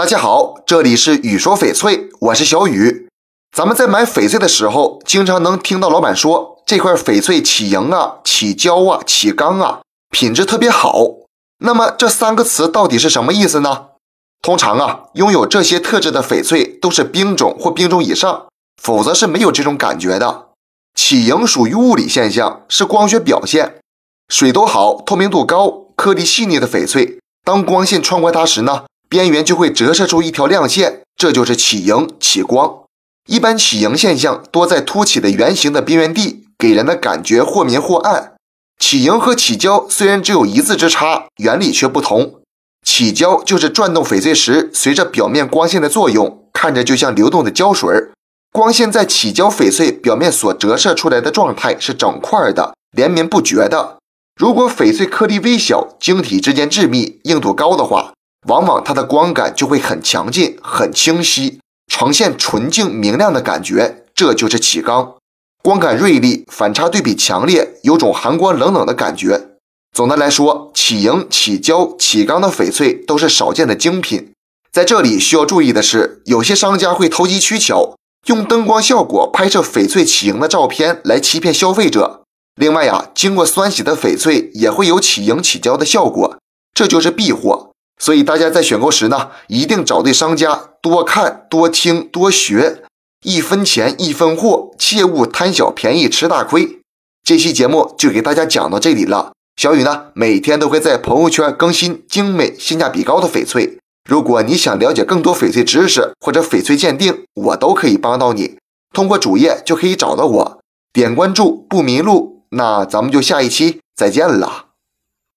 大家好，这里是雨说翡翠，我是小雨。咱们在买翡翠的时候，经常能听到老板说这块翡翠起莹啊、起胶啊、起钢啊，品质特别好。那么这三个词到底是什么意思呢？通常啊，拥有这些特质的翡翠都是冰种或冰种以上，否则是没有这种感觉的。起莹属于物理现象，是光学表现。水都好、透明度高、颗粒细腻的翡翠，当光线穿过它时呢，边缘就会折射出一条亮线，这就是起荧起光。一般起荧现象多在凸起的圆形的边缘地，给人的感觉或明或暗。起荧和起胶虽然只有一字之差，原理却不同。起胶就是转动翡翠时，随着表面光线的作用，看着就像流动的胶水。光线在起胶翡翠表面所折射出来的状态是整块的、连绵不绝的。如果翡翠颗粒微小、晶体之间致密、硬度高的话，往往它的光感就会很强劲、很清晰，呈现纯净明亮的感觉。这就是起钢，光感锐利，反差对比强烈，有种寒光冷冷的感觉。总的来说，起莹、起胶、起钢的翡翠都是少见的精品。在这里需要注意的是，有些商家会投机取巧，用灯光效果拍摄翡翠起莹的照片来欺骗消费者。另外呀，经过酸洗的翡翠也会有起莹起胶的效果，这就是弊货。所以大家在选购时呢，一定找对商家，多看、多听、多学，一分钱一分货，切勿贪小便宜吃大亏。这期节目就给大家讲到这里了。小雨呢，每天都会在朋友圈更新精美、性价比高的翡翠。如果你想了解更多翡翠知识或者翡翠鉴定，我都可以帮到你。通过主页就可以找到我，点关注不迷路。那咱们就下一期再见了。